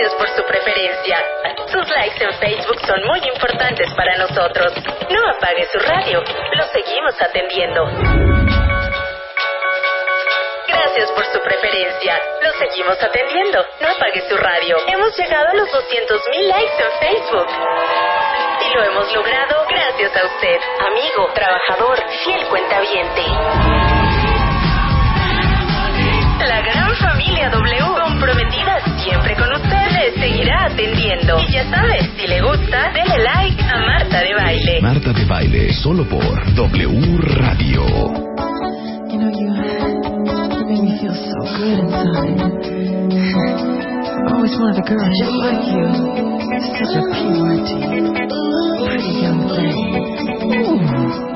Gracias por su preferencia. Sus likes en Facebook son muy importantes para nosotros. No apague su radio. Lo seguimos atendiendo. Gracias por su preferencia. Lo seguimos atendiendo. No apague su radio. Hemos llegado a los 200.000 likes en Facebook. Y lo hemos logrado gracias a usted, amigo, trabajador, fiel cuentaviente. La gran familia W, comprometida siempre con seguirá atendiendo. Y ya sabes, si le gusta, dele like a Marta de Baile. Marta de Baile, solo por W Radio. You know, you, you make me feel so good inside. I always wanted a girl just like you. Such a purity. Pretty young thing. Where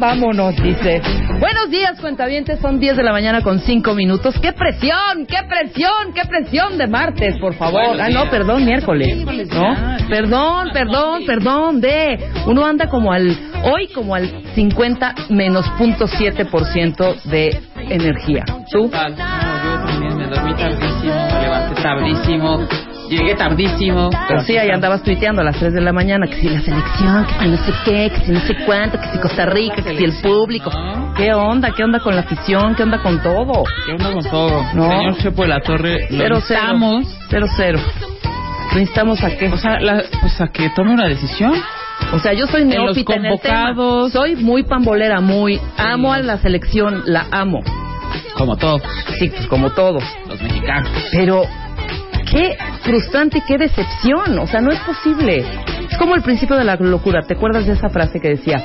vámonos, dice. Buenos días, cuentavientes. Son 10 de la mañana con 5 minutos. ¡Qué presión! ¡Qué presión! ¡Qué presión de martes, por favor! Ah, no, perdón, miércoles. ¿No? Perdón, perdón, perdón. De. Uno anda como al. Hoy como al 50 menos punto 7% de energía. ¿Tú? Total. No, yo también me dormí tardísimo, me levanté tardísimo, llegué tardísimo. Pero sí, ahí andabas tuiteando a las 3 de la mañana que si la selección, que si no sé qué, que si no sé cuánto, que si Costa Rica, que si el público. No. ¿Qué onda? ¿Qué onda con la afición? ¿Qué onda con todo? ¿Qué onda con todo? No. Señor Chepo de la Torre, lo Cero, cero. instamos, Cero, cero. ¿Lo instamos a qué? o sea, la- pues a que tome una decisión. O sea, yo soy En los neófita en el tema. convocados. Soy muy pambolera, muy... Amo a la selección, la amo. Como todos Sí, pues como todos. los mexicanos. Pero qué frustrante y qué decepción. O sea, no es posible. Es como el principio de la locura. ¿Te acuerdas de esa frase que decía?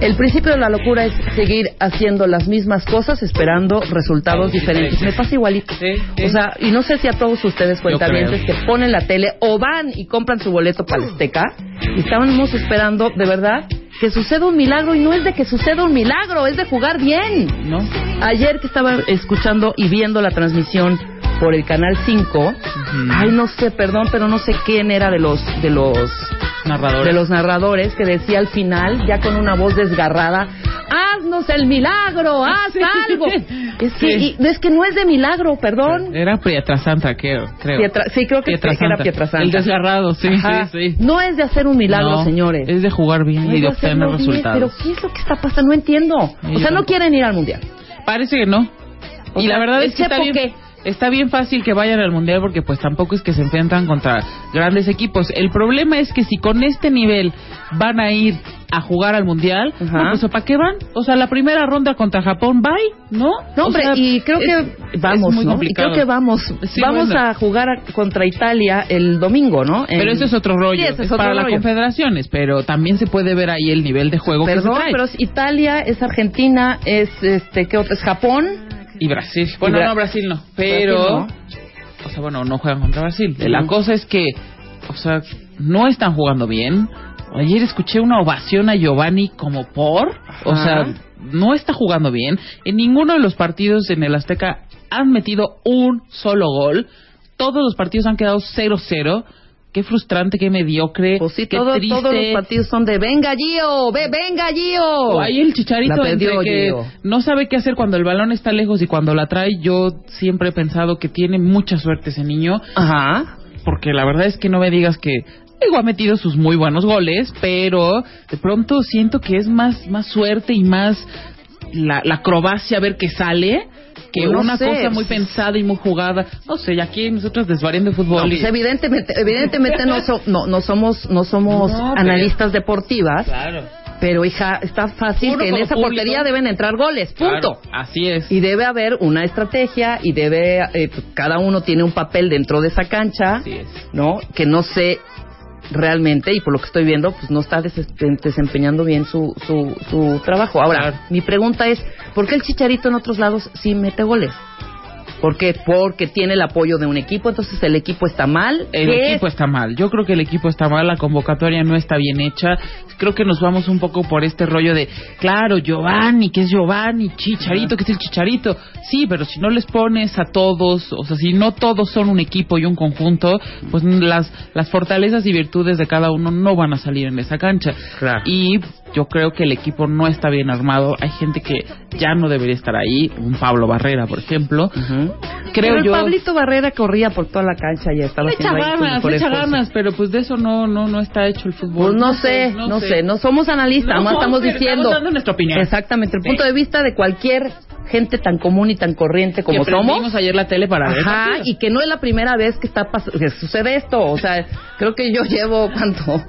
El principio de la locura es seguir haciendo las mismas cosas esperando resultados diferentes. Me pasa igualito. Sí, sí. O sea, y no sé si a todos ustedes cuentavientes que ponen la tele o van y compran su boleto para el Azteca y estábamos esperando, de verdad, que suceda un milagro y no es de que suceda un milagro, es de jugar bien. ¿No? Ayer que estaba escuchando y viendo la transmisión por el canal 5, ay no sé, perdón, pero no sé quién era de los de los Narrador. de los narradores que decía al final ya con una voz desgarrada, "Haznos el milagro, haz algo." Es que Sí. y- es que no es de milagro, perdón. Era Pietrasanta, creo. creo. Pietra- sí, creo que, que era Pietrasanta. Pietrasanta. El desgarrado, sí, Ajá. sí, sí. No es de hacer un milagro, No, señores. Es de jugar bien No y de obtener bien, resultados. Pero ¿qué es lo que está pasando? No entiendo. O sea, no quieren ir al mundial. Parece que no. O y sea, la verdad ¿el es que está bien, qué? Está bien fácil que vayan al mundial porque pues tampoco es que se enfrentan contra grandes equipos. El problema es que si con este nivel van a ir a jugar al mundial, no, pues ¿para qué van? O sea, la primera ronda contra Japón, bye, ¿no? No, O hombre, sea, y creo es- que es vamos, muy ¿no? Y complicado. creo que vamos. Sí, vamos bueno. a jugar contra Italia el domingo, ¿no? En- Pero eso es otro rollo. Sí, es es otro para las confederaciones, pero también se puede ver ahí el nivel de juego que Perdón, se trae. pero es Italia, es Argentina, es este, ¿qué otro? Es Japón. Y Brasil. Bueno, Bra- no, Brasil no. Pero. Brasil O sea, bueno, no juegan contra Brasil. La cosa es que, o sea, no están jugando bien. Ayer escuché una ovación a Giovanni como por. O sea, no está jugando bien. En ninguno de los partidos en el Azteca han metido un solo gol. Todos los partidos han quedado 0-0. Qué frustrante, qué mediocre. Pues sí, qué todo- triste. todos los partidos son de venga Gio, ve, venga Gio. Ahí el chicharito La perdió entre que Gio. no sabe qué hacer cuando el balón está lejos y cuando la trae. Yo siempre he pensado que tiene mucha suerte ese niño, Ajá. porque la verdad es que no me digas que digo, ha metido sus muy buenos goles, pero de pronto siento que es más más suerte y más la, la acrobacia a ver qué sale que No una sé, cosa muy pues- pensada y muy jugada. No sé, y aquí nosotros desvariando de fútbol. No, y- pues evidentemente, evidentemente no, so- no, no somos, no somos pero- analistas deportivas, Claro. pero hija, está fácil que en esa público- portería deben entrar goles, punto. Claro, así es. Y debe haber una estrategia y debe, eh, pues, cada uno tiene un papel dentro de esa cancha, Así es. ¿no? Que no sé realmente, y por lo que estoy viendo, pues no está des- desempeñando bien su, su, su trabajo. Ahora, mi pregunta es, ¿por qué el Chicharito en otros lados sí mete goles? ¿Por qué? Porque tiene el apoyo de un equipo, entonces el equipo está mal. El ¿Qué equipo es? está mal. Yo creo que el equipo está mal, la convocatoria no está bien hecha. Creo que nos vamos un poco por este rollo de, claro, Giovanni, que es Giovanni, Chicharito, que es el Chicharito. Sí, pero si no les pones a todos, o sea, si no todos son un equipo y un conjunto, pues las, las fortalezas y virtudes de cada uno no van a salir en esa cancha. Claro. Y yo creo que el equipo no está bien armado. Hay gente que ya no debería estar ahí, un Pablo Barrera, por ejemplo. Ujú. Creo Pero yo. Pablito Barrera corría por toda la cancha y estaba haciendo ganas, echa ganas, pero pues de eso no, no, no está hecho el fútbol. Pues no, sé, no, sé. no somos analistas, No, no estamos diciendo. estamos dando nuestra opinión. Exactamente, el Sí. punto de vista de cualquier gente tan común y tan corriente como somos. ayer la tele para ver Ajá, partido. y que no es la primera vez que está que sucede esto, o sea, creo que yo llevo cuánto,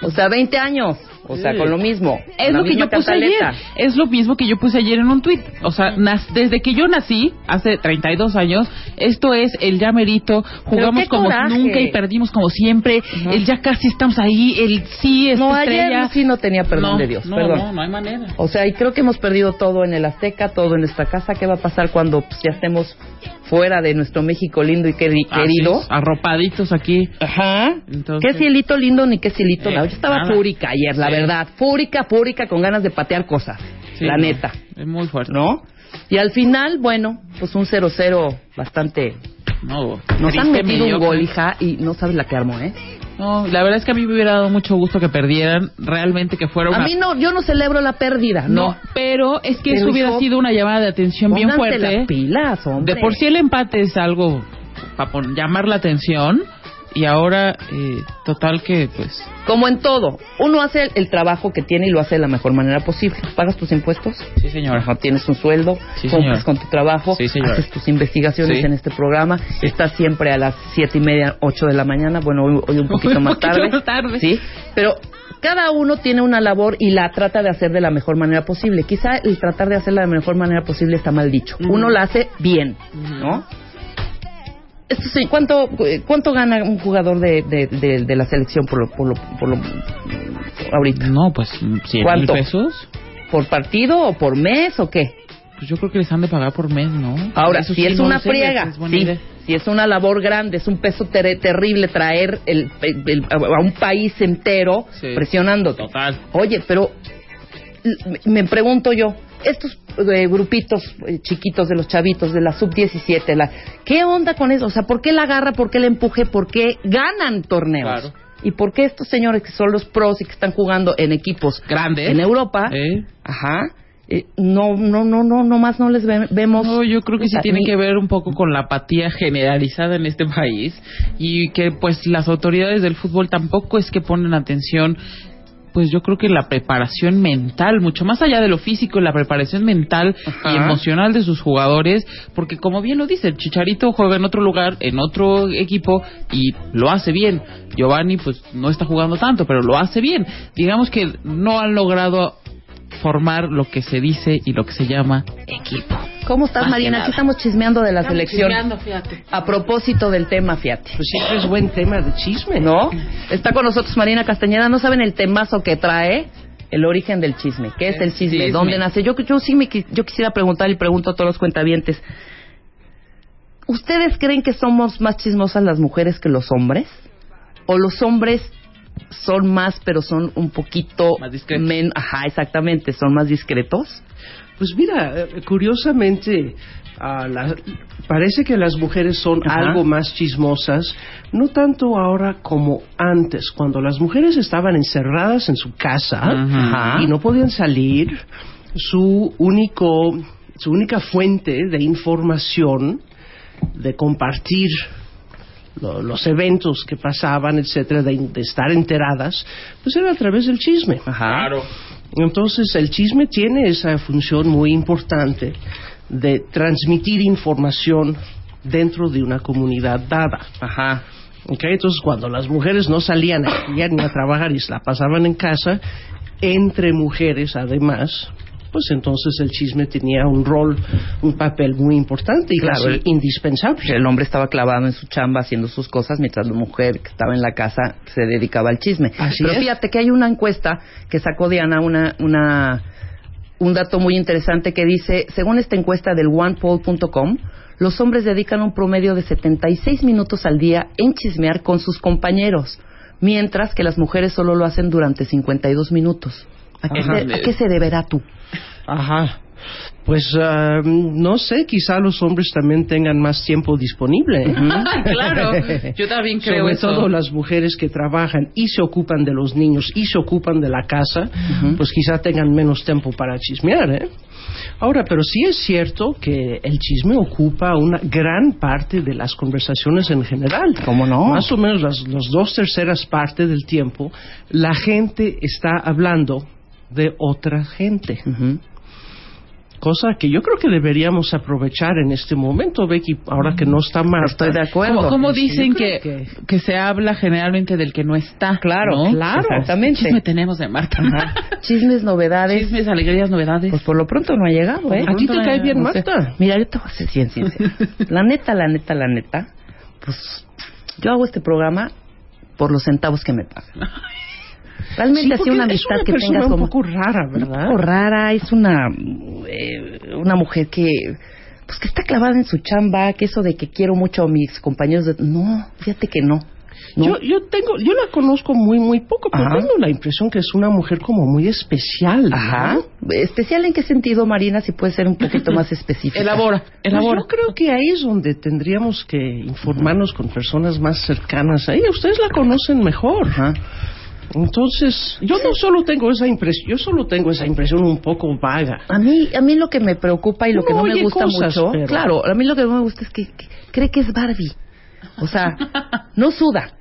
o sea, 20 años, o sea, con lo mismo. Es lo que yo puse cantaleta. ayer. Es lo mismo que yo puse ayer en un tuit. O sea, desde que yo nací, hace 32 años, esto es el ya merito. Jugamos como coraje. nunca y perdimos como siempre. El ya casi estamos ahí. El sí es No, ayer estrella. sí no tenía perdón No, de Dios, no, perdón. No, no hay manera. O sea, y creo que hemos perdido todo en el Azteca, todo en nuestra casa. ¿Qué va a pasar cuando pues, ya estemos fuera de nuestro México lindo y querido? arropaditos aquí. Ajá. Entonces- ¿Qué cielito lindo ni qué cielito? Eh. Yo estaba nada. fúrica ayer, la Sí. verdad. Fúrica, fúrica, con ganas de patear cosas. Sí, la no, neta. Es muy fuerte. ¿No? Y al final, bueno, pues un 0-0 bastante... No, Nos han metido un gol, hija, y no sabes la que armó, ¿eh? No, la verdad es que a mí me hubiera dado mucho gusto que perdieran, realmente que fuera A una... mí no, yo no celebro la pérdida, no, no. pero es que Pero, eso hubiera hijo, sido una llamada de atención bien fuerte. las pilas, hombre. De por sí el empate es algo para llamar la atención y ahora, eh, total que pues... Como en todo, uno hace el, el trabajo que tiene y lo hace de la mejor manera posible. Pagas tus impuestos, Sí, señora. Ajá, tienes un sueldo, Sí, cumples señora. con tu trabajo, Sí, haces tus investigaciones Sí. en este programa, estás siempre a las siete y media, ocho de la mañana, bueno, hoy, hoy un poquito Un más poquito tarde, más tarde. sí, pero cada uno tiene una labor y la trata de hacer de la mejor manera posible. Quizá el tratar de hacerla de la mejor manera posible está mal dicho. Uno la hace bien. ¿no? Esto sí, ¿cuánto, ¿Cuánto gana un jugador de, de, de- de la selección por lo, por lo, por lo ahorita? No, pues 100 mil pesos. ¿Por partido o por mes o qué? Pues yo creo que les han de pagar por mes, ¿no? Ahora, Eso si sí, es no una friega, es sí, si es una labor grande, es un peso ter- terrible traer el, el- el- a un país entero Sí. presionándote. Total. Oye, pero me pregunto yo, estos eh, grupitos eh, chiquitos de los chavitos de la sub-17, la, ¿qué onda con eso? O sea, ¿por qué la agarra, por qué la empuje, por qué ganan torneos? Claro. ¿Y por qué estos señores que son los pros y que están jugando en equipos Grandes. en Europa, ¿Eh? ajá, eh, no, no, no, no, nomás no les ve- vemos. No, yo creo que sí tiene que ver un poco con la apatía generalizada en este país y que pues las autoridades del fútbol tampoco es que ponen atención pues yo creo que la preparación mental, mucho más allá de lo físico, la preparación mental Ajá. y emocional de sus jugadores, porque como bien lo dice, el Chicharito juega en otro lugar, en otro equipo y lo hace bien. Giovanni pues no está jugando tanto, pero lo hace bien. Digamos que no han logrado formar lo que se dice y lo que se llama equipo. ¿Cómo estás, Más nada. Aquí estamos chismeando de la selección. fíjate. A propósito del tema, fíjate. Pues siempre es buen tema de chisme. ¿No? Está con nosotros Marina Castañeda. No saben el temazo que trae el origen del chisme. ¿Qué es el chisme? chisme. ¿Dónde nace? Yo, yo sí me, yo quisiera preguntar y pregunto a todos los cuentavientes. ¿Ustedes creen que somos más chismosas las mujeres que los hombres? ¿O los hombres son más, pero son un poquito Más discretos. men- Ajá, exactamente, son más discretos. Pues mira, eh, curiosamente, a la- parece que las mujeres son Ajá. algo más chismosas, no tanto ahora como antes, cuando las mujeres estaban encerradas en su casa Ajá. y no podían salir, su único, su única fuente de información, de compartir lo- los eventos que pasaban, etcétera, de, de estar enteradas, pues era a través del chisme. Ajá. Entonces el chisme tiene esa función muy importante de transmitir información dentro de una comunidad dada. Ajá. ¿ok? Entonces cuando las mujeres no salían a estudiar ni a trabajar y se la pasaban en casa, entre mujeres además, pues entonces el chisme tenía un rol, un papel muy importante y Claro, casi el- indispensable. El hombre estaba clavado en su chamba haciendo sus cosas mientras la mujer que estaba en la casa se dedicaba al chisme. Así Pero es. fíjate que hay una encuesta que sacó Diana, una, una, un dato muy interesante que dice, según esta encuesta del onepoll.com, los hombres dedican un promedio de 76 minutos al día en chismear con sus compañeros, mientras que las mujeres solo lo hacen durante 52 minutos. ¿A qué, Ajá. se, a qué se deberá tú? Ajá. Pues ah, no sé, quizá los hombres también tengan más tiempo disponible. ¿eh? claro, yo también creo Sobre eso. todo las mujeres que trabajan y se ocupan de los niños y se ocupan de la casa, pues quizá tengan menos tiempo para chismear, ¿eh? Ahora, pero sí es cierto que el chisme ocupa una gran parte de las conversaciones en general. ¿Cómo no? Más o menos las, las dos terceras partes del tiempo, la gente está hablando de otra gente. Ujú. Cosa que yo creo que deberíamos aprovechar en este momento, Becky, ahora que no está Marta. Estoy de acuerdo. Sí, dicen creo que, que se habla generalmente del que no está. Claro, ¿no? claro. Exactamente. ¿Qué chisme tenemos de Marta? Chismes, novedades. Chismes, alegrías, novedades. Pues por lo pronto no ha llegado, ¿eh? ¿A ti te cae bien No sé. Marta? Mira, yo te voy a ser bien sincera. La neta, la neta, la neta, pues yo hago este programa por los centavos que me pagan. Realmente Sí, así una es amistad una que persona tengas un como poco rara, un ¿verdad? poco rara, es una eh, una mujer que pues que está clavada en su chamba, que eso de que quiero mucho a mis compañeros de no, fíjate que no. no. Yo, yo tengo, yo la conozco muy, muy poco, pero Ajá. tengo la impresión que es una mujer como muy especial. ¿no? Ajá. ¿Especial en qué sentido, Marina? Si puede ser un poquito más específica. Elabora, Pues elabora. yo creo que ahí es donde tendríamos que informarnos con personas más cercanas a ella. Ustedes la conocen mejor. Ajá. Entonces, yo no solo tengo esa impresión, yo solo tengo esa impresión un poco vaga. A mí, a mí lo que me preocupa y lo que no me gusta cosas, mucho, pero- claro, a mí lo que no me gusta es que, que cree que es Barbie. O sea, no suda,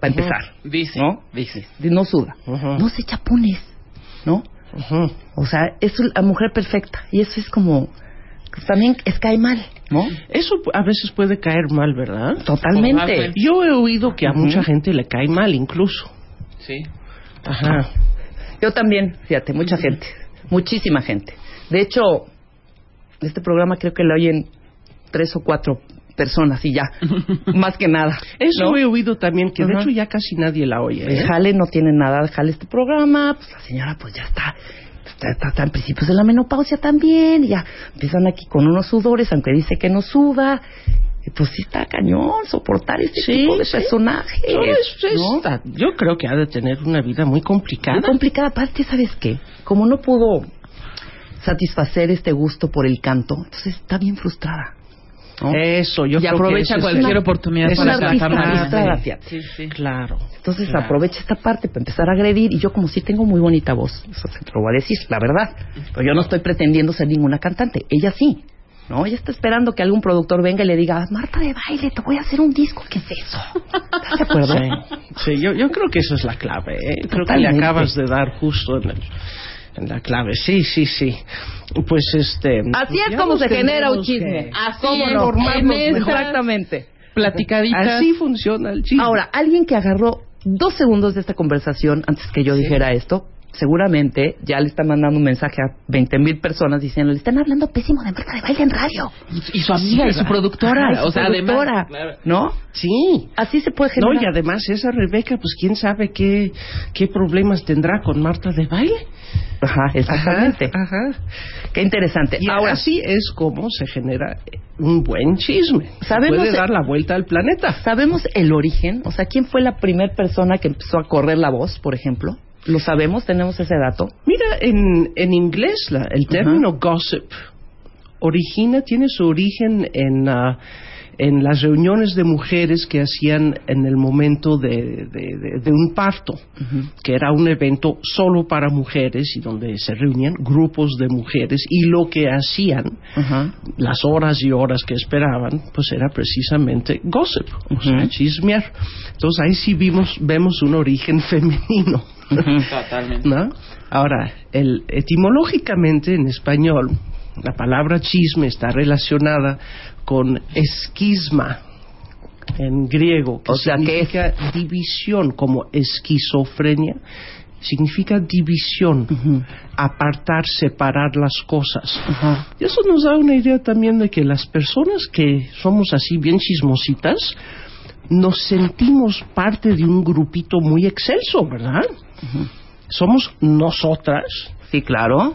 para empezar. Dice, ¿No? dice. No suda. No se echa punes, ¿no? O sea, es la mujer perfecta. Y eso es como, pues, también es cae mal, ¿no? Eso a veces puede caer mal, ¿verdad? Totalmente. Totalmente. Yo he oído que a mucha gente le cae mal incluso. Sí. Ajá. Yo también, fíjate, mucha gente, muchísima gente. De hecho, este programa creo que lo oyen tres o cuatro personas y ya, más que nada. Eso ¿no? he oído también, que de hecho ya casi nadie la oye. ¿eh? jale no tiene nada jale este programa, pues la señora pues ya está, está, está- está en principios de la menopausia también, y ya empiezan aquí con unos sudores, aunque dice que no suda, y pues sí está cañón soportar este Sí, tipo de sí. personajes. No, es- es- ¿no? está- yo creo que ha de tener una vida muy complicada. Muy complicada, aparte, ¿sabes qué? Como no pudo satisfacer este gusto por el canto, entonces está bien frustrada. ¿no? Eso, yo y creo aprovecha que ese es- cualquier una- oportunidad es para cantar. Sí, sí. Claro. Entonces Claro. aprovecha esta parte para empezar a agredir y yo como sí tengo muy bonita voz, eso te lo voy a decir, la verdad. Pero yo no estoy pretendiendo ser ninguna cantante, ella sí. No, ella está esperando que algún productor venga y le diga, Marta de baile, te voy a hacer un disco, ¿qué es eso? ¿Estás de acuerdo? Sí, sí, yo, yo creo que esa es la clave. ¿eh? Creo que le acabas de dar justo en, el- en la clave. Sí, sí, sí. Pues este. Así es como se genera un chisme. que- Así ¿Cómo es, no? en esta- Exactamente. Platicaditas. Así funciona el chisme. Ahora, alguien que agarró dos segundos de esta conversación antes que yo dijera esto, seguramente ya le está mandando un mensaje a 20 mil personas diciendo, le están hablando pésimo de Marta de baile en radio. Y su amiga y su productora. Ajá, y su o sea, productora, además. claro. ¿no? Sí. Así se puede No, generar. y además esa Rebeca, pues quién sabe qué, qué problemas tendrá con Marta de baile. Ajá, exactamente. Ajá, ajá. Qué interesante. Y Ahora, así es como se genera un buen chisme. Sabemos Puede de- dar la vuelta al planeta. ¿sabemos el origen? O sea, ¿quién fue la primera persona que empezó a correr la voz, por ejemplo? ¿Lo sabemos? ¿Tenemos ese dato? Mira, en, en inglés la- el término gossip origina, tiene su origen en, ah, en las reuniones de mujeres que hacían en el momento de, de- de- de un parto, que era un evento solo para mujeres y donde se reunían grupos de mujeres y lo que hacían, las horas y horas que esperaban, pues era precisamente gossip, o sea, Ujú. chismear. Entonces ahí sí vimos, vemos un origen femenino. Totalmente. ¿no? Ahora, el, etimológicamente en español, la palabra chisme está relacionada con esquisma en griego, que O sea, que significa división, como esquizofrenia. Significa división, apartar, separar las cosas. Y eso nos da una idea también de que las personas que somos así bien chismositas, nos sentimos parte de un grupito muy excelso, ¿verdad? Somos nosotras Sí, claro.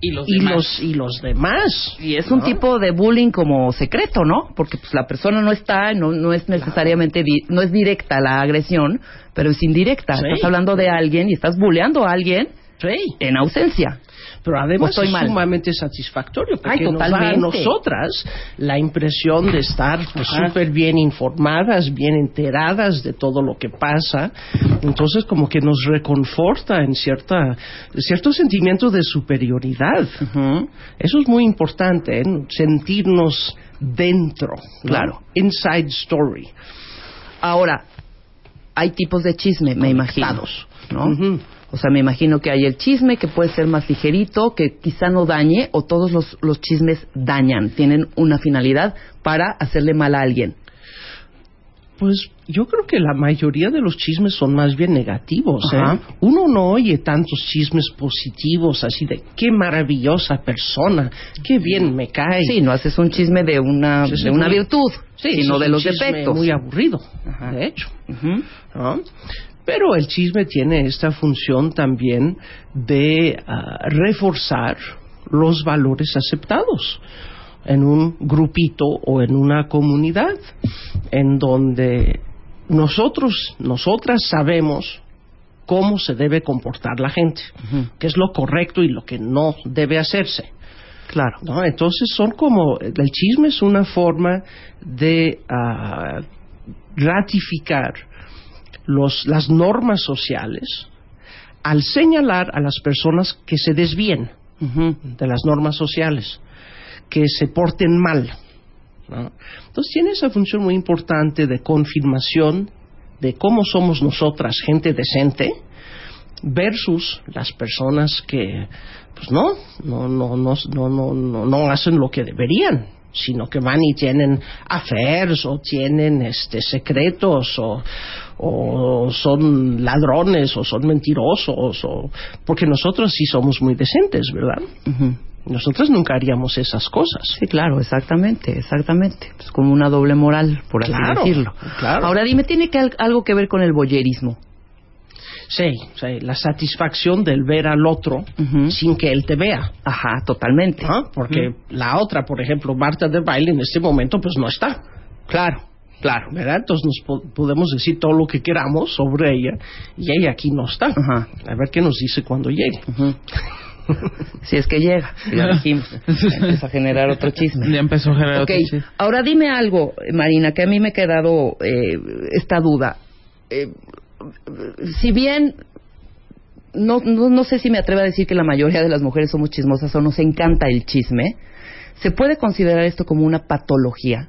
Y los y demás. los, y los demás. Y es un tipo de bullying como secreto, ¿no? Porque pues la persona no está, no, no es necesariamente, di- no es directa la agresión, pero es indirecta. Sí. Estás hablando de alguien y estás bulleando a alguien Sí. en ausencia. Pero ¿O además estoy es mal? sumamente satisfactorio porque Ay, nos da a nosotras la impresión de estar pues, súper bien informadas, bien enteradas de todo lo que pasa. Entonces como que nos reconforta en cierta, cierto sentimiento de superioridad. Eso es muy importante, ¿eh? sentirnos dentro. Claro. Inside story. Ahora, hay tipos de chisme, me imagino. ¿no? O sea, me imagino que hay el chisme que puede ser más ligerito, que quizá no dañe, o todos los, los chismes dañan, tienen una finalidad para hacerle mal a alguien. Pues yo creo que la mayoría de los chismes son más bien negativos. ¿eh? Uno no oye tantos chismes positivos así de qué maravillosa persona, qué bien me cae. Sí, no haces un chisme de una, de una muy- virtud, Sí, sino de los defectos. Muy aburrido, Ajá. de hecho. ¿no? Pero el chisme tiene esta función también de ah, reforzar los valores aceptados en un grupito o en una comunidad en donde nosotros, nosotras sabemos cómo se debe comportar la gente, qué es lo correcto y lo que no debe hacerse. Claro. ¿no? Entonces son como, el chisme es una forma de ah, ratificar los, las normas sociales al señalar a las personas que se desvíen de las normas sociales, que se porten mal. Entonces tiene esa función muy importante de confirmación de cómo somos nosotras, gente decente, versus las personas que, pues no, no, no, no, no, no, no hacen lo que deberían sino que van y tienen affairs o tienen este secretos o, o son ladrones o son mentirosos o porque nosotros sí somos muy decentes, ¿verdad? Nosotros nunca haríamos esas cosas. Sí, claro, exactamente, exactamente. Es como una doble moral, por así Claro, decirlo. claro. Ahora dime, ¿tiene que al- algo que ver con el boyerismo? Sí, sí, la satisfacción del ver al otro sin que él te vea. Ajá, totalmente. Porque la otra, por ejemplo, Marta de baile en este momento pues no está. Claro, claro. ¿verdad? Entonces nos po- podemos decir todo lo que queramos sobre ella y ella aquí no está. Ajá. A ver qué nos dice cuando llegue. Si es que llega, ya dijimos. Empieza a generar otro chisme. Ya empezó a generar otro chisme. ahora dime algo, Marina, que a mí me ha quedado eh, esta duda. Eh, si bien no, no, no sé si me atrevo a decir que la mayoría de las mujeres somos chismosas o nos encanta el chisme, ¿se puede considerar esto como una patología?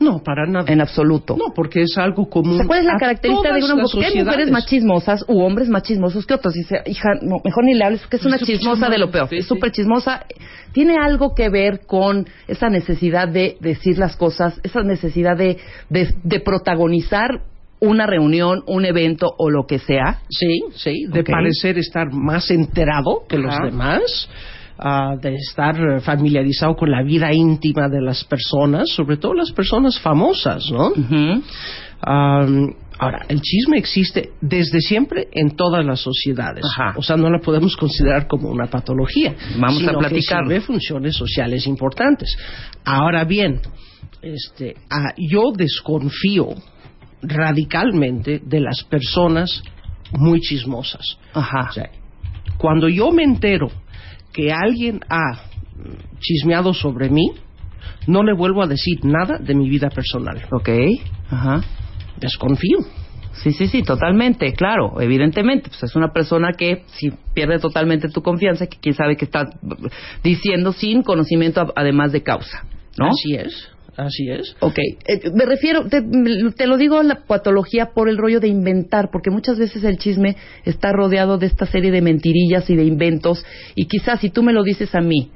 No, para nada. En absoluto. No, porque es algo común. O sea, ¿Cuál es la característica de una mujer? Hay mujeres más chismosas u hombres más chismosos que otros. Dice, hija, no, mejor ni le hables porque es una chismosa de lo peor. sí, es súper chismosa. Tiene algo que ver con esa necesidad de decir las cosas, esa necesidad de, de, de protagonizar una reunión, un evento o lo que sea. Sí, sí, de parecer estar más enterado que los demás, ah, de estar eh, familiarizado con la vida íntima de las personas, sobre todo las personas famosas, ¿no? Ahora, el chisme existe desde siempre en todas las sociedades. Ajá. O sea, no la podemos considerar como una patología. Vamos a sino que platicarlo. sirve funciones sociales importantes. Ahora bien, este, ah, yo desconfío radicalmente de las personas muy chismosas. Ajá. O sea, cuando yo me entero que alguien ha chismeado sobre mí, no le vuelvo a decir nada de mi vida personal. Ok. Ajá. Desconfío. Sí, sí, sí, totalmente, claro, evidentemente. Pues es una persona que si pierde totalmente tu confianza, que quién sabe qué está diciendo sin conocimiento además de causa, ¿no? Así es, Así es. Ok, eh, me refiero, te, te lo digo la patología por el rollo de inventar, porque muchas veces el chisme está rodeado de esta serie de mentirillas y de inventos, y quizás si tú me lo dices a mí,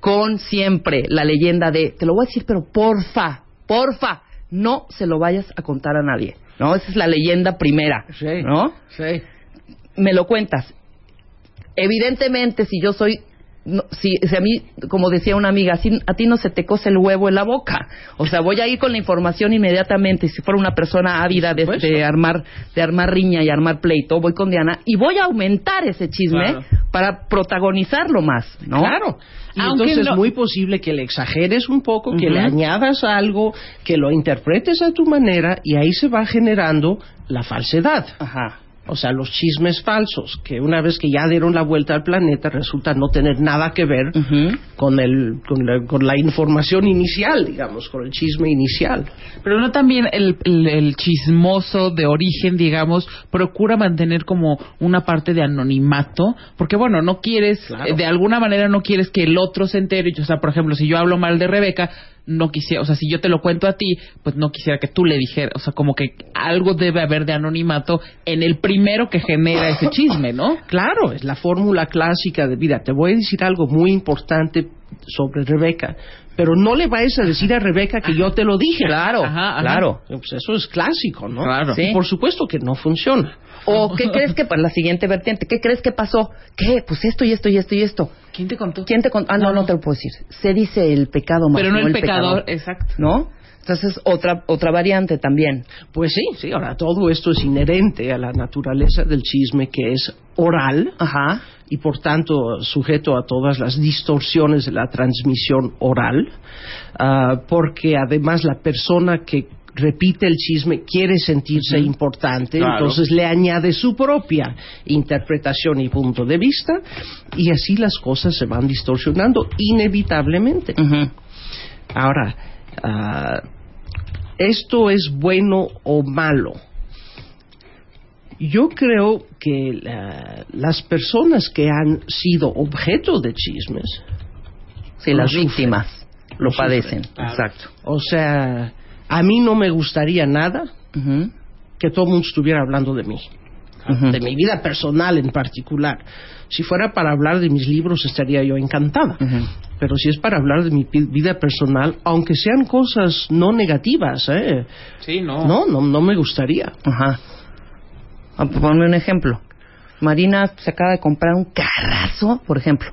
con siempre la leyenda de, te lo voy a decir, pero porfa, porfa, no se lo vayas a contar a nadie, ¿no? Esa es la leyenda primera, Sí. ¿no? Sí. me lo cuentas. Evidentemente, si yo soy, no, si, si a mí, como decía una amiga, si a ti no se te cose el huevo en la boca. O sea, voy a ir con la información inmediatamente. Si fuera una persona ávida de, armar, de armar riña y armar pleito, voy con Diana y voy a aumentar ese chisme Claro. para protagonizarlo más, ¿no? Claro. Y Aunque entonces es muy posible que le exageres un poco, que le añadas algo, que lo interpretes a tu manera y ahí se va generando la falsedad. Ajá. O sea, los chismes falsos, que una vez que ya dieron la vuelta al planeta resulta no tener nada que ver con, el, con, la, con la información inicial, digamos, con el chisme inicial. Pero no también el, el- el chismoso de origen, digamos, procura mantener como una parte de anonimato, porque bueno, no quieres, Claro. eh, de alguna manera no quieres que el otro se entere. O sea, por ejemplo, si yo hablo mal de Rebeca, no quisiera, o sea, si yo te lo cuento a ti, pues no quisiera que tú le dijeras, o sea, como que algo debe haber de anonimato en el primero que genera ese chisme, ¿no? Claro, es la fórmula clásica de vida. Te voy a decir algo muy importante sobre Rebeca, pero no le vayas a decir a Rebeca que yo te lo dije. Claro, Ajá, ajá. claro. Pues eso es clásico, ¿no? Claro. Sí. por supuesto que no funciona. O ¿qué crees que para la siguiente vertiente? ¿Qué crees que pasó? ¿Qué? Pues esto y esto y esto y esto. ¿Quién te contó? ¿Quién te contó? Ah, no, no, te lo puedo decir. Se dice el pecado más Pero no el, pecador, pecador, exacto. ¿No? Entonces, otra, otra variante también. Pues sí, sí, ahora todo esto es inherente a la naturaleza del chisme que es oral Ajá. Y por tanto sujeto a todas las distorsiones de la transmisión oral, ah, porque además la persona que repite el chisme quiere sentirse importante, Claro. entonces le añade su propia interpretación y punto de vista y así las cosas se van distorsionando inevitablemente. Ahora, ah, ¿esto es bueno o malo? Yo creo que la- las personas que han sido objeto de chismes, Sí, Lo las sufren. víctimas lo, padecen. claro. Exacto. o sea, a mí no me gustaría nada que todo el mundo estuviera hablando de mí, de mi vida personal en particular. Si fuera para hablar de mis libros estaría yo encantada. Pero si es para hablar de mi pi- vida personal, aunque sean cosas no negativas, ¿eh? Sí, no. no, no, no me gustaría. Ajá. Ah, pues Ponme un ejemplo. Marina se acaba de comprar un carrazo, por ejemplo.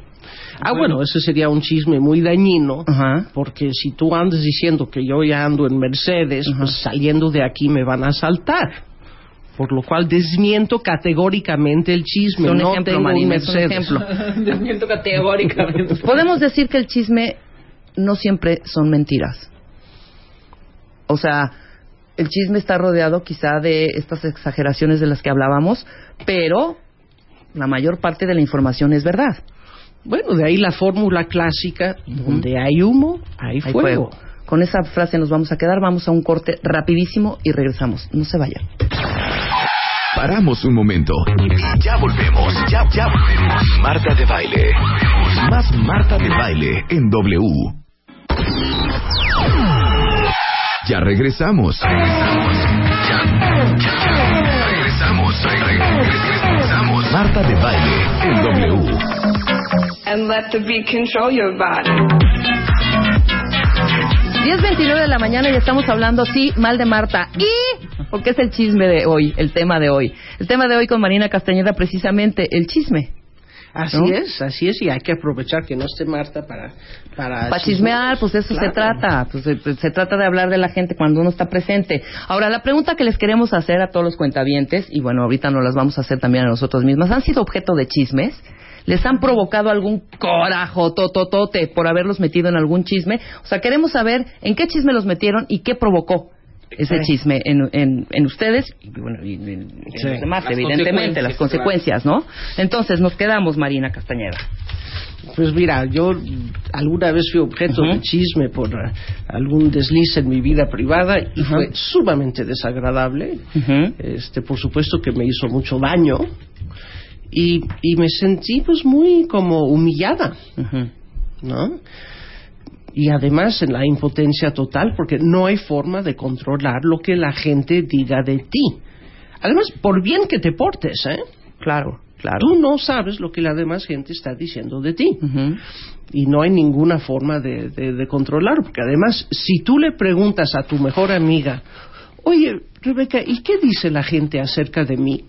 Ah, bueno, ese sería un chisme muy dañino, Ajá. porque si tú andas diciendo que yo ya ando en Mercedes, Ajá. pues saliendo de aquí me van a asaltar. Por lo cual desmiento categóricamente el chisme. Es un no ejemplo, tengo un Marina, es un Mercedes. ejemplo. Desmiento categóricamente. Podemos decir que el chisme no siempre son mentiras. O sea, el chisme está rodeado quizá de estas exageraciones de las que hablábamos, pero la mayor parte de la información es verdad. Bueno, de ahí la fórmula clásica, donde hay humo, hay, Hay fuego. fuego. Con esa frase nos vamos a quedar, vamos a un corte rapidísimo y regresamos. No se vayan. Paramos un momento y ya volvemos. Ya, ya volvemos. Marta de baile. Más Marta de baile en W. Ya regresamos. Regresamos. Ya, ya. Regresamos. Re- re- regresamos. Marta de baile en W. and let the beat control your body. 10.29 de la mañana y estamos hablando, sí, mal de Marta. Y, porque es el chisme de hoy, el tema de hoy. El tema de hoy con Marina Castañeda, precisamente, el chisme. Así ¿No? es, así es, y hay que aprovechar que no esté Marta para... Para, Para chismear, pues de eso se trata. Pues se, se trata de hablar de la gente cuando uno está presente. Ahora, la pregunta que les queremos hacer a todos los cuentavientes, y bueno, ahorita nos las vamos a hacer también a nosotros mismas, ¿han sido objeto de chismes? ¿Les han provocado algún corajo tototote por haberlos metido en algún chisme? O sea, queremos saber en qué chisme los metieron y qué provocó ese Sí. chisme en, en, en ustedes y, bueno, y en, en Sí. los demás, Las evidentemente, las consecuencias, ¿no? Entonces, nos quedamos, Marina Castañeda. Pues mira, yo alguna vez fui objeto de chisme por eh, algún desliz en mi vida privada y fue sumamente desagradable. Este, por supuesto que me hizo mucho daño y, y me sentí pues muy como humillada. ¿no? Y además en la impotencia total porque no hay forma de controlar lo que la gente diga de ti. Además, por bien que te portes, ¿eh? Claro, claro. Tú no sabes lo que la demás gente está diciendo de ti. Y no hay ninguna forma de, de, de controlar, porque además, si tú le preguntas a tu mejor amiga, oye, Rebeca, ¿y qué dice la gente acerca de mí?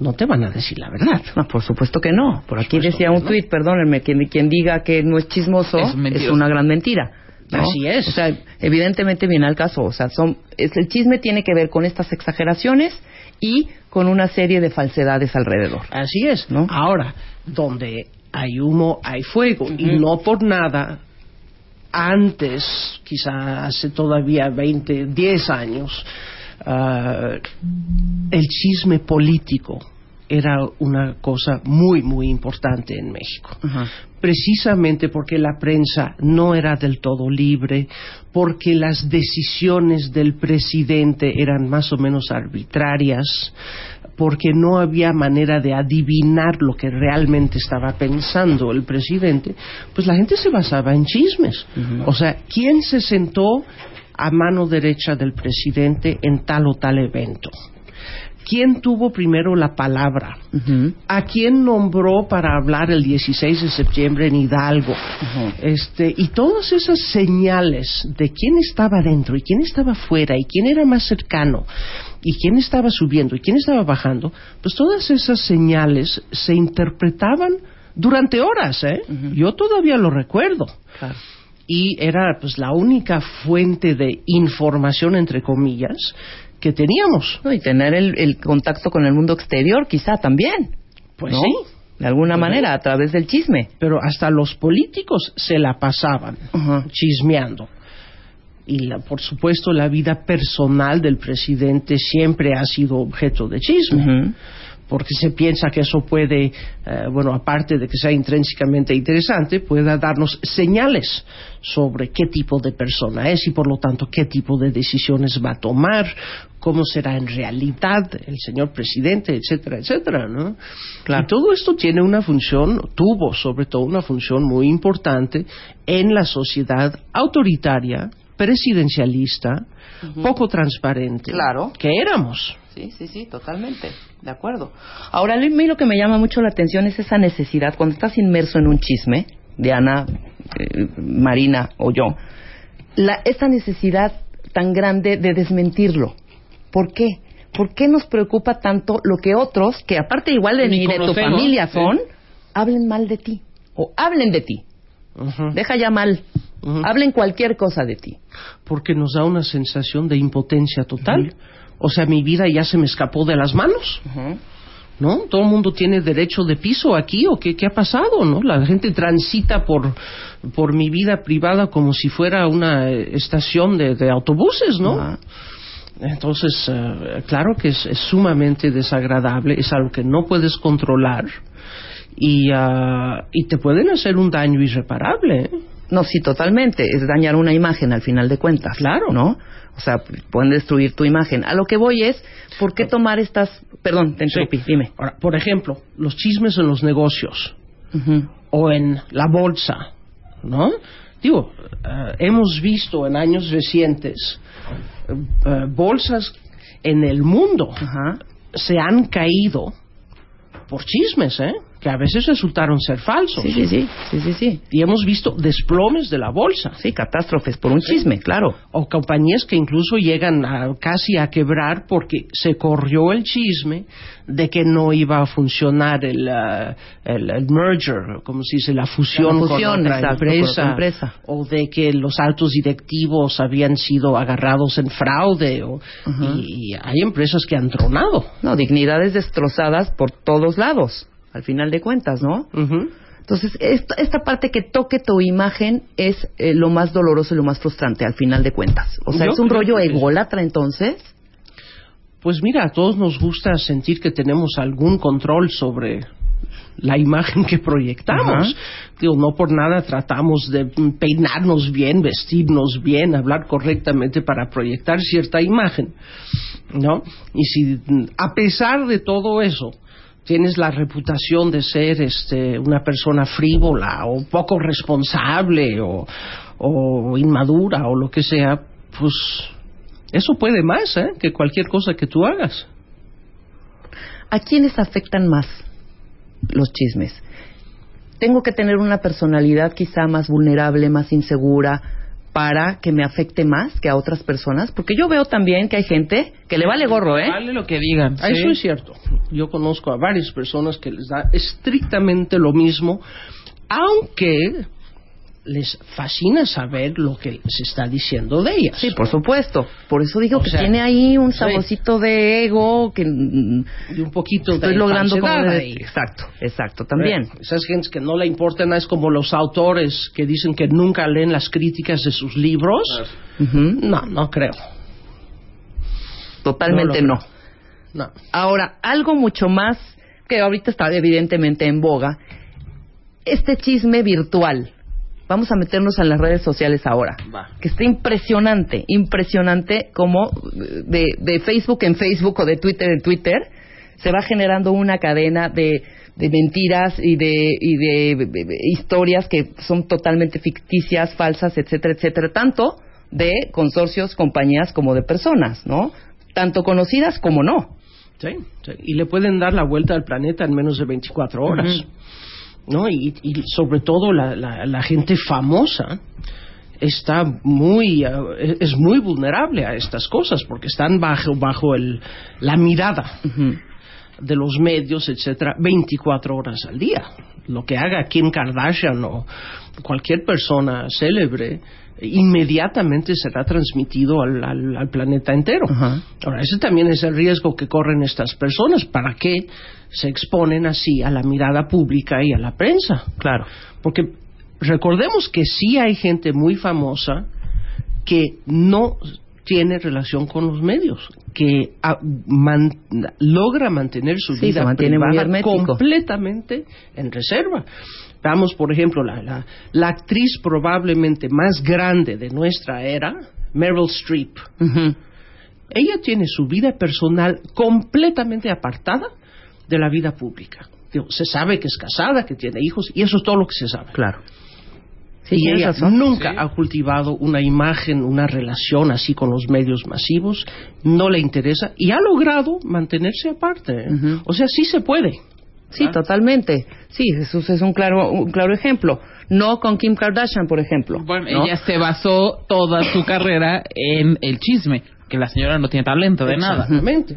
No te van a decir la verdad. No, por supuesto que no. Por aquí decía un no. tuit, perdónenme, quien, quien diga que no es chismoso Es una gran mentira. ¿no? Así es. O sea, evidentemente viene al caso. O sea, son, es, el chisme tiene que ver con estas exageraciones y con una serie de falsedades alrededor. Así es. ¿No? Ahora, donde hay humo, hay fuego. Y no por nada, antes, quizá hace todavía 20, 10 años, ah, el chisme político era una cosa muy, muy importante en México. Precisamente porque la prensa no era del todo libre, porque las decisiones del presidente eran más o menos arbitrarias, porque no había manera de adivinar lo que realmente estaba pensando el presidente, pues la gente se basaba en chismes. O sea, ¿quién se sentó a mano derecha del presidente en tal o tal evento? ¿Quién tuvo primero la palabra? ¿A quién nombró para hablar el 16 de septiembre en Hidalgo? este, y todas esas señales de quién estaba dentro y quién estaba fuera y quién era más cercano y quién estaba subiendo y quién estaba bajando, pues todas esas señales se interpretaban durante horas, ¿eh? Yo todavía lo recuerdo. Claro. Y era pues la única fuente de información, entre comillas, que teníamos. No, y tener el, el contacto con el mundo exterior, quizá también. Pues ¿no? sí. De alguna Pues manera, a través del chisme. pero hasta los políticos se la pasaban chismeando. Y la- por supuesto la vida personal del presidente siempre ha sido objeto de chisme, Ujú. Porque se piensa que eso puede, eh, bueno, aparte de que sea intrínsecamente interesante, pueda darnos señales sobre qué tipo de persona es y por lo tanto qué tipo de decisiones va a tomar, cómo será en realidad el señor presidente, etcétera, etcétera, ¿no? Claro. Y todo esto tiene una función, tuvo sobre todo una función muy importante en la sociedad autoritaria, presidencialista, poco transparente Claro. que éramos. Sí, sí, sí, totalmente. De acuerdo. Ahora, a mí lo que me llama mucho la atención es esa necesidad, cuando estás inmerso en un chisme, Diana, eh, Marina o yo, la, esa necesidad tan grande de desmentirlo. ¿Por qué? ¿Por qué nos preocupa tanto lo que otros, que aparte igual de Ni ni de tu familia sí. son, hablen mal de ti? O hablen de ti. Deja ya mal. Hablen cualquier cosa de ti. Porque nos da una sensación de impotencia total. O sea, mi vida ya se me escapó de las manos. ¿no? Todo el mundo tiene derecho de piso aquí o qué, qué ha pasado, ¿no? La gente transita por, por mi vida privada como si fuera una eh, estación de, de autobuses, ¿no? Entonces, eh, claro que es, es sumamente desagradable, es algo que no puedes controlar y, ah, y te pueden hacer un daño irreparable. ¿eh? No, sí, totalmente. Es dañar una imagen al final de cuentas. Claro. ¿No? O sea, pueden destruir tu imagen. A lo que voy es, ¿por qué tomar estas... Perdón, te interrumpí, Sí. dime. Ahora, por ejemplo, los chismes en los negocios. O en la bolsa, ¿no? Digo, eh, hemos visto en años recientes eh, bolsas en el mundo se han caído por chismes, ¿eh? Que a veces resultaron ser falsos. Sí, sí, sí, sí, sí, sí. Y hemos visto desplomes de la bolsa. Sí, catástrofes por un chisme, claro. O compañías que incluso llegan a, casi a quebrar porque se corrió el chisme de que no iba a funcionar el, ah, el, el merger, como se dice, la fusión, La fusión, con, otra exacto, con empresa, otra empresa. o de que los altos directivos habían sido agarrados en fraude, o, y, y hay empresas que han tronado. No, dignidades destrozadas por todos lados, al final de cuentas, ¿no? Ujú. Entonces, esta, esta parte que toque tu imagen es eh, lo más doloroso y lo más frustrante, al final de cuentas. O sea, Yo es un rollo ególatra, entonces. Pues mira, a todos nos gusta sentir que tenemos algún control sobre la imagen que proyectamos. Digo, no por nada tratamos de peinarnos bien, vestirnos bien, hablar correctamente para proyectar cierta imagen, ¿no? Y si a pesar de todo eso tienes la reputación de ser este, una persona frívola o poco responsable o, inmadura o lo que sea, pues eso puede más ¿eh? que cualquier cosa que tú hagas. ¿A quiénes afectan más los chismes? Tengo que tener una personalidad quizá más vulnerable, más insegura, para que me afecte más que a otras personas? Porque yo veo también que hay gente que le vale gorro, ¿eh? Vale lo que digan. Ah, Eso es cierto. Yo conozco a varias personas que les da estrictamente lo mismo, aunque les fascina saber lo que se está diciendo de ellas. Sí, por supuesto. Por eso digo O que sea, tiene ahí un sí. saborcito de ego que mm, Y un poquito estoy de logrando como falsedad de- ahí. Exacto, exacto, también. Eh, Esas gentes que no le importa nada es como los autores que dicen que nunca leen las críticas de sus libros. No, no creo. Totalmente No No. Ahora, algo mucho más que ahorita está evidentemente en boga, este chisme virtual. Vamos a meternos en las redes sociales ahora. Va. Que está impresionante, impresionante como de, de Facebook en Facebook o de Twitter en Twitter se va generando una cadena de, de mentiras y de, y de, historias que son totalmente ficticias, falsas, etcétera, etcétera, tanto de consorcios, compañías como de personas, ¿no? Tanto conocidas como no. Sí, sí. Y le pueden dar la vuelta al planeta en menos de 24 horas. ¿No? Y, y sobre todo la, la, la gente famosa está muy eh, es muy vulnerable a estas cosas porque están bajo bajo el, la mirada de los medios, etcétera, 24 horas al día. Lo que haga Kim Kardashian o cualquier persona célebre inmediatamente será transmitido al, al- al planeta entero. Ahora, ese también es el riesgo que corren estas personas. ¿Para qué se exponen así a la mirada pública y a la prensa? Claro. Porque recordemos que sí hay gente muy famosa que no tiene relación con los medios, que ah, man- logra mantener su Sí, vida mantiene privada completamente en reserva. Veamos, por ejemplo, la, la, la actriz probablemente más grande de nuestra era, Meryl Streep. Ella tiene su vida personal completamente apartada de la vida pública. Se sabe que es casada, que tiene hijos, y eso es todo lo que se sabe. Claro. Sí, y ella razón. nunca Sí. ha cultivado una imagen, una relación así con los medios masivos, no le interesa y ha logrado mantenerse aparte. O sea, sí se puede. Sí, totalmente. Sí, Jesús es un claro, un claro ejemplo. No con Kim Kardashian, por ejemplo. Bueno, ¿no? ella se basó toda su carrera en el chisme, que la señora no tiene talento de nada. Exactamente.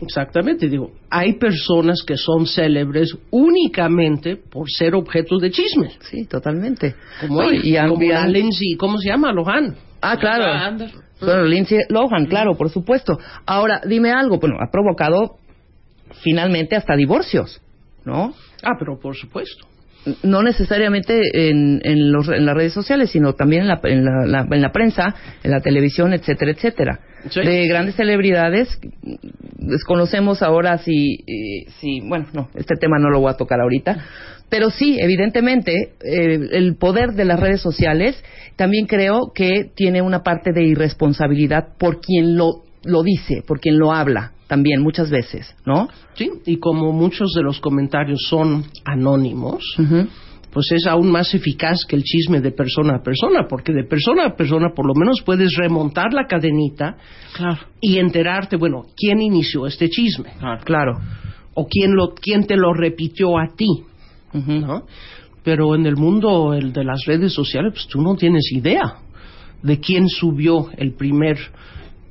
Exactamente, digo, hay personas que son célebres únicamente por ser objetos de chismes, Sí, totalmente. como, No, y como la Lindsay, ¿cómo se llama? Lohan. Ah, claro. Anda. Bueno, Lindsay Lohan, claro, por supuesto. Ahora, dime algo. Bueno, ha provocado finalmente hasta divorcios, ¿no? Ah, pero por supuesto. No necesariamente en, en, los- en las redes sociales, sino también en la, en, la, la- en la prensa, en la televisión, etcétera, etcétera. Sí. De grandes celebridades, desconocemos ahora si, eh, si, bueno, no, este tema no lo voy a tocar ahorita, pero sí, evidentemente, eh, el poder de las redes sociales también creo que tiene una parte de irresponsabilidad por quien lo, lo dice, por quien lo habla, también muchas veces, ¿no? Sí, y como muchos de los comentarios son anónimos, pues es aún más eficaz que el chisme de persona a persona, porque de persona a persona por lo menos puedes remontar la cadenita Claro. y enterarte, bueno, quién inició este chisme claro. Claro. o quién lo quién te lo repitió a ti. ¿no? Pero en el mundo el de las redes sociales, pues tú no tienes idea de quién subió el primer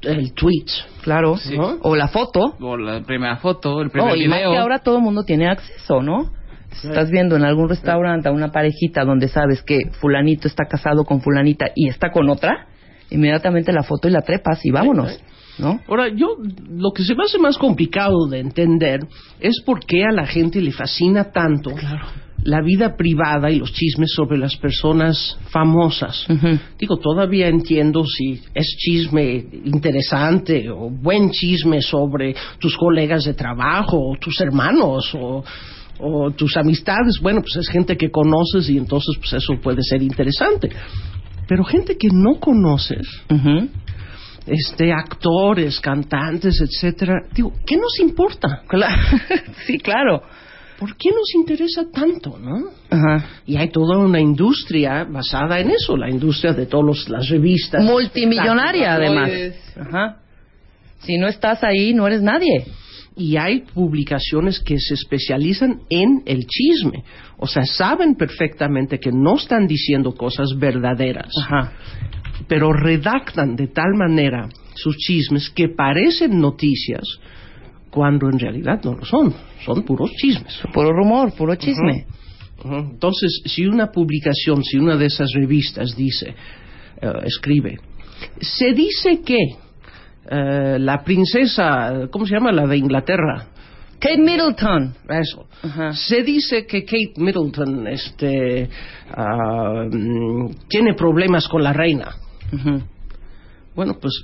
el tweet, Claro. Sí. ¿no? O la foto. O la primera foto, el primer Oh, y más que ahora todo el mundo tiene acceso, ¿no? Si estás viendo en algún restaurante a una parejita donde sabes que fulanito está casado con fulanita y está con otra, inmediatamente la foto y la trepas y vámonos, ¿no? Ahora, yo lo que se me hace más complicado de entender es por qué a la gente le fascina tanto la vida privada y los chismes sobre las personas famosas. Digo, todavía entiendo si es chisme interesante o buen chisme sobre tus colegas de trabajo o tus hermanos o, o tus amistades. Bueno, pues es gente que conoces y entonces pues eso puede ser interesante. Pero gente que no conoces. Este, actores, cantantes, etcétera. Digo, ¿qué nos importa? Claro. sí, claro. ¿Por qué nos interesa tanto, no? Ajá. Y hay toda una industria basada en eso, la industria de todas las revistas. Multimillonaria, además. tabloides. Ajá. Si no estás ahí, no eres nadie. Y hay publicaciones que se especializan en el chisme. O sea, saben perfectamente que no están diciendo cosas verdaderas, Ajá. Pero redactan de tal manera sus chismes que parecen noticias cuando en realidad no lo son. Son puros chismes. Puro rumor, puro chisme. Entonces, si una publicación, si una de esas revistas dice, eh, escribe, se dice que eh, la princesa, ¿cómo se llama? La de Inglaterra. Kate Middleton. Eso. Se dice que Kate Middleton este, ah, mm, tiene problemas con la reina. Bueno, pues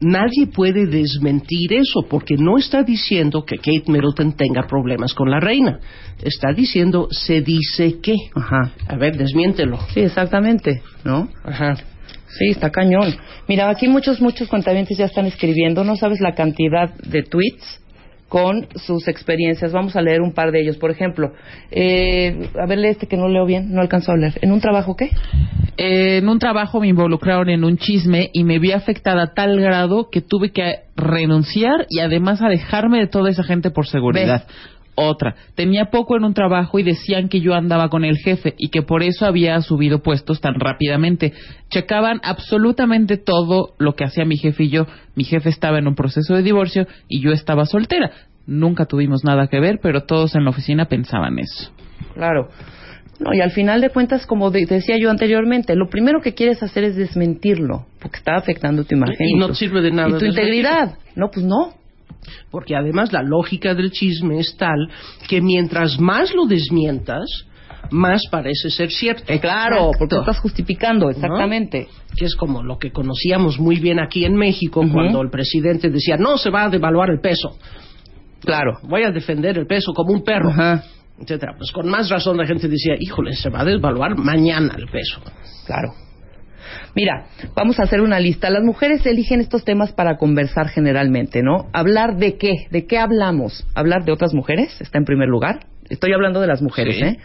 nadie puede desmentir eso porque no está diciendo que Kate Middleton tenga problemas con la reina. Está diciendo se dice que. Ajá. A ver, desmiéntelo. Sí, exactamente, ¿no? Ajá. Sí, está cañón. Mira, aquí muchos, muchos cuentavientes ya están escribiendo. No sabes la cantidad de tweets con sus experiencias. Vamos a leer un par de ellos. Por ejemplo, eh, a ver, lee este que no leo bien, no alcanzo a leer. ¿En un trabajo qué? Eh, en un trabajo me involucraron en un chisme y me vi afectada a tal grado que tuve que renunciar y además alejarme de toda esa gente por seguridad. Otra, tenía poco en un trabajo y decían que yo andaba con el jefe y que por eso había subido puestos tan rápidamente. Checaban absolutamente todo lo que hacía mi jefe y yo. Mi jefe estaba en un proceso de divorcio y yo estaba soltera. Nunca tuvimos nada que ver, pero todos en la oficina pensaban eso. Claro. No, y al final de cuentas, como de- decía yo anteriormente, lo primero que quieres hacer es desmentirlo, porque está afectando tu imagen. Y no tu- sirve de nada Y tu integridad. No, pues no. Porque además la lógica del chisme es tal que mientras más lo desmientas, más parece ser cierto. Eh, claro, porque lo estás justificando, ¿No? exactamente. Que es como lo que conocíamos muy bien aquí en México cuando el presidente decía, no se va a devaluar el peso. Claro. Voy a defender el peso como un perro. Ajá. etcétera. Pues con más razón la gente decía, híjole, se va a devaluar mañana el peso. Claro. Mira, vamos a hacer una lista. Las mujeres eligen estos temas para conversar generalmente, ¿no? Hablar de qué, de qué hablamos. Hablar de otras mujeres está en primer lugar. Estoy hablando de las mujeres, Sí. ¿eh?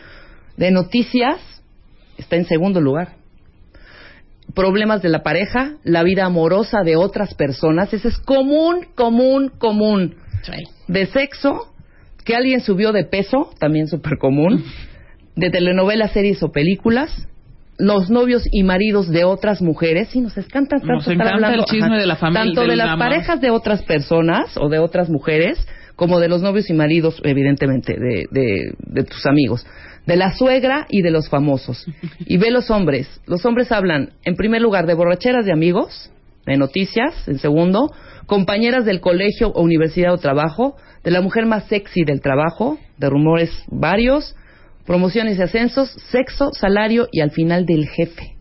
De noticias está en segundo lugar. Problemas de la pareja, la vida amorosa de otras personas, ese es común, común, común. De sexo, que alguien subió de peso, también súper común. De telenovelas, series o películas. Los novios y maridos de otras mujeres. Sí, nos encanta tanto Nos encanta hablando, el chisme de la familia, Tanto de las parejas de otras personas o de otras mujeres, como de los novios y maridos, evidentemente, de, de, de tus amigos. De la suegra y de los famosos. Y ve los hombres. Los hombres hablan, en primer lugar, de borracheras de amigos, de noticias, en segundo, compañeras del colegio o universidad o trabajo, de la mujer más sexy del trabajo, de rumores varios, promociones y ascensos, sexo, salario y al final del jefe.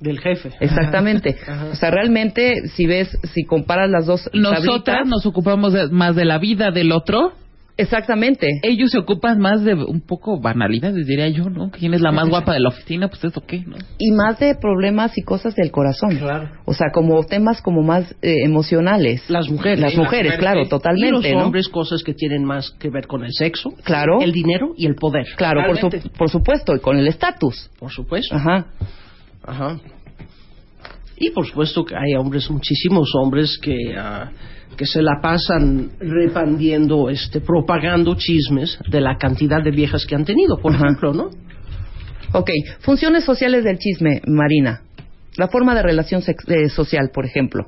Del jefe. Exactamente. Ajá. O sea, realmente, si ves, si comparas las dos Nosotras tablitas- nos ocupamos de- más de la vida del otro. Exactamente. Ellos se ocupan más de un poco banalidades, diría yo, ¿no? ¿Quién es la más guapa de la oficina? Pues eso qué, ¿no? Y más de problemas y cosas del corazón. Claro. O sea, como temas como más eh, emocionales. Las mujeres. Las mujeres, claro, totalmente, Y los ¿no? hombres, cosas que tienen más que ver con el sexo. Claro. El dinero y el poder. Claro, por, su- por supuesto, y con el estatus. Por supuesto. Ajá. Ajá. Y por supuesto que hay hombres, muchísimos hombres que, ah, que se la pasan repandiendo, este, propagando chismes de la cantidad de viejas que han tenido, por Ajá. ejemplo, ¿no? Ok, funciones sociales del chisme, Marina. La forma de relación eh, social, por ejemplo.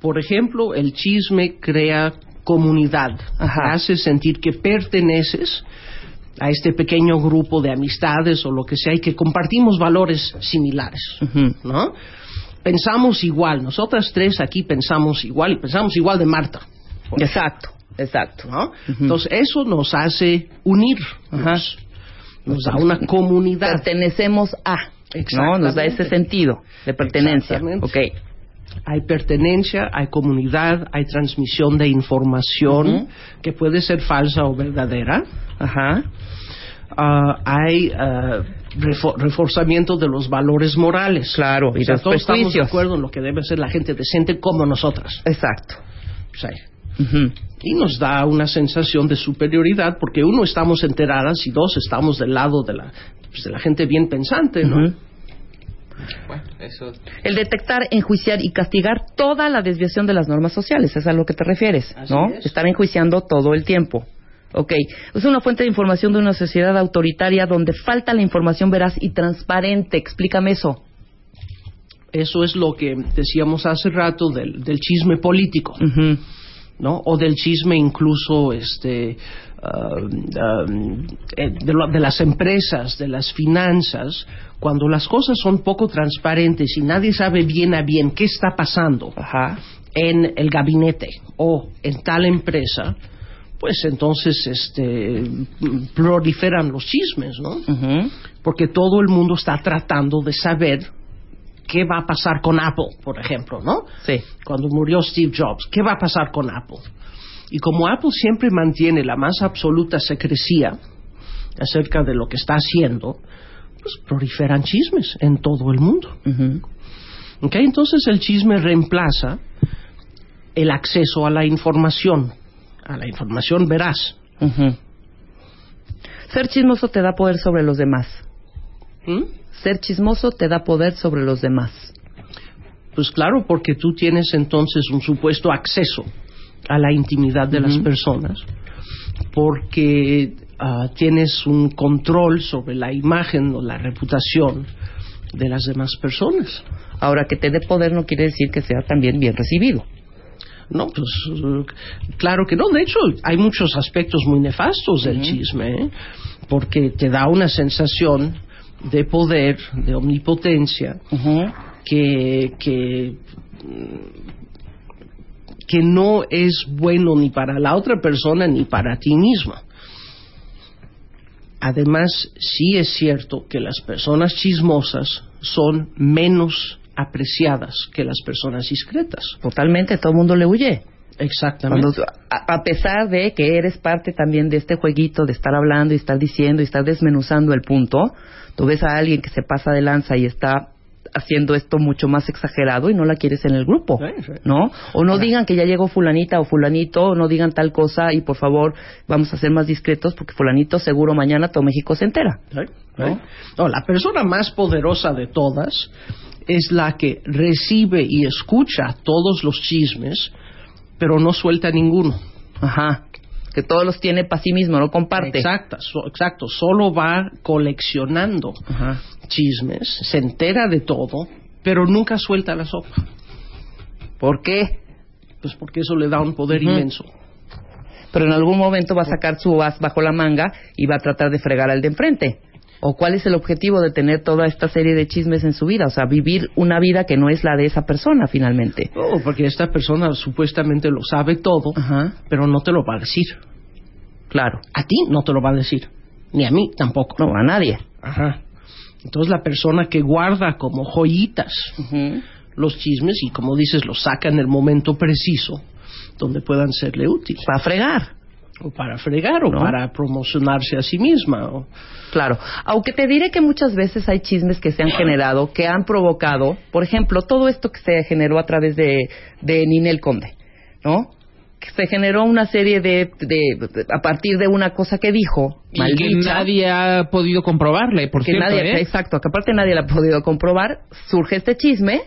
Por ejemplo, el chisme crea comunidad, Ajá. hace sentir que perteneces a este pequeño grupo de amistades o lo que sea y que compartimos valores similares. ¿no? Pensamos igual, nosotras tres aquí pensamos igual y pensamos igual de Marta, Exacto, exacto. Entonces eso nos hace unir, Ajá. nos, nos da una comunidad. Pertenecemos a. ¿no? Nos da ese sentido de pertenencia. Exactamente. Ok. Hay pertenencia, hay comunidad, hay transmisión de información que puede ser falsa o verdadera. Ajá. ah, hay refo- reforzamiento de los valores morales. Claro, y O sea, los todos estamos de acuerdo en lo que debe ser la gente decente como nosotras. Exacto. Y nos da una sensación de superioridad porque uno estamos enteradas y dos estamos del lado de la, pues, de la gente bien pensante, ¿no? Ujú. Bueno, eso. El detectar, enjuiciar y castigar toda la desviación de las normas sociales, es a lo que te refieres, Así ¿no? es. Estar enjuiciando todo el tiempo. Ok, es una fuente de información de una sociedad autoritaria donde falta la información veraz y transparente. Explícame eso. Eso es lo que decíamos hace rato del, del chisme político. Ujú. ¿no? O del chisme incluso este eh, de, lo- de las empresas, de las finanzas, cuando las cosas son poco transparentes y nadie sabe bien a bien qué está pasando Ajá. en el gabinete o en tal empresa, pues entonces este proliferan los chismes, ¿no? Porque todo el mundo está tratando de saber qué va a pasar con Apple, por ejemplo, ¿no? Sí. cuando murió Steve Jobs, ¿qué va a pasar con Apple? Y como Apple siempre mantiene la más absoluta secrecía acerca de lo que está haciendo, pues proliferan chismes en todo el mundo. Ujú. ¿Ok? Entonces el chisme reemplaza el acceso a la información, a la información veraz. Ser chismoso te da poder sobre los demás. ¿Mm? Ser chismoso te da poder sobre los demás. Pues claro, porque tú tienes entonces un supuesto acceso a la intimidad de las personas, porque ah, tienes un control sobre la imagen o la reputación de las demás personas. Ahora, que te dé poder no quiere decir que sea también bien recibido. No, pues claro que no. De hecho, hay muchos aspectos muy nefastos del chisme, ¿eh? porque te da una sensación de poder, de omnipotencia, que, que, que no es bueno ni para la otra persona ni para ti mismo. Además, sí es cierto que las personas chismosas son menos apreciadas que las personas discretas. Totalmente, todo el mundo le huye. Exactamente. Cuando a, a pesar de que eres parte también de este jueguito de estar hablando y estar diciendo y estar desmenuzando el punto, tú ves a alguien que se pasa de lanza y está haciendo esto mucho más exagerado y no la quieres en el grupo. ¿no? O no digan que ya llegó fulanita o fulanito, o no digan tal cosa y por favor vamos a ser más discretos porque fulanito seguro mañana todo México se entera. ¿Sí? No, la persona más poderosa de todas es la que recibe y escucha todos los chismes, pero no suelta ninguno. Ajá. Que todos los tiene para sí mismo, no comparte. Exacto, so- exacto. Solo va coleccionando Ajá. chismes, se entera de todo, pero nunca suelta la sopa. ¿Por qué? Pues porque eso le da un poder inmenso. pero en algún momento va a sacar su as bajo la manga y va a tratar de fregar al de enfrente. ¿O cuál es el objetivo de tener toda esta serie de chismes en su vida? O sea, vivir una vida que no es la de esa persona finalmente. No, porque esta persona supuestamente lo sabe todo, Ajá, pero no te lo va a decir. claro. A ti no te lo va a decir, ni a mí tampoco. No, a nadie. Ajá. Entonces la persona que guarda como joyitas los chismes y como dices los saca en el momento preciso donde puedan serle útiles Para fregar. O para fregar o ¿No? para promocionarse a sí misma o- Claro, aunque te diré que muchas veces hay chismes que se han generado, que han provocado, por ejemplo, todo esto que se generó a través de, de Ninel Conde, ¿no? Que se generó una serie de, de- a partir de una cosa que dijo, Y que nadie ha podido comprobarle, por que cierto, nadie, ¿eh? exacto, que aparte nadie la ha podido comprobar, surge este chisme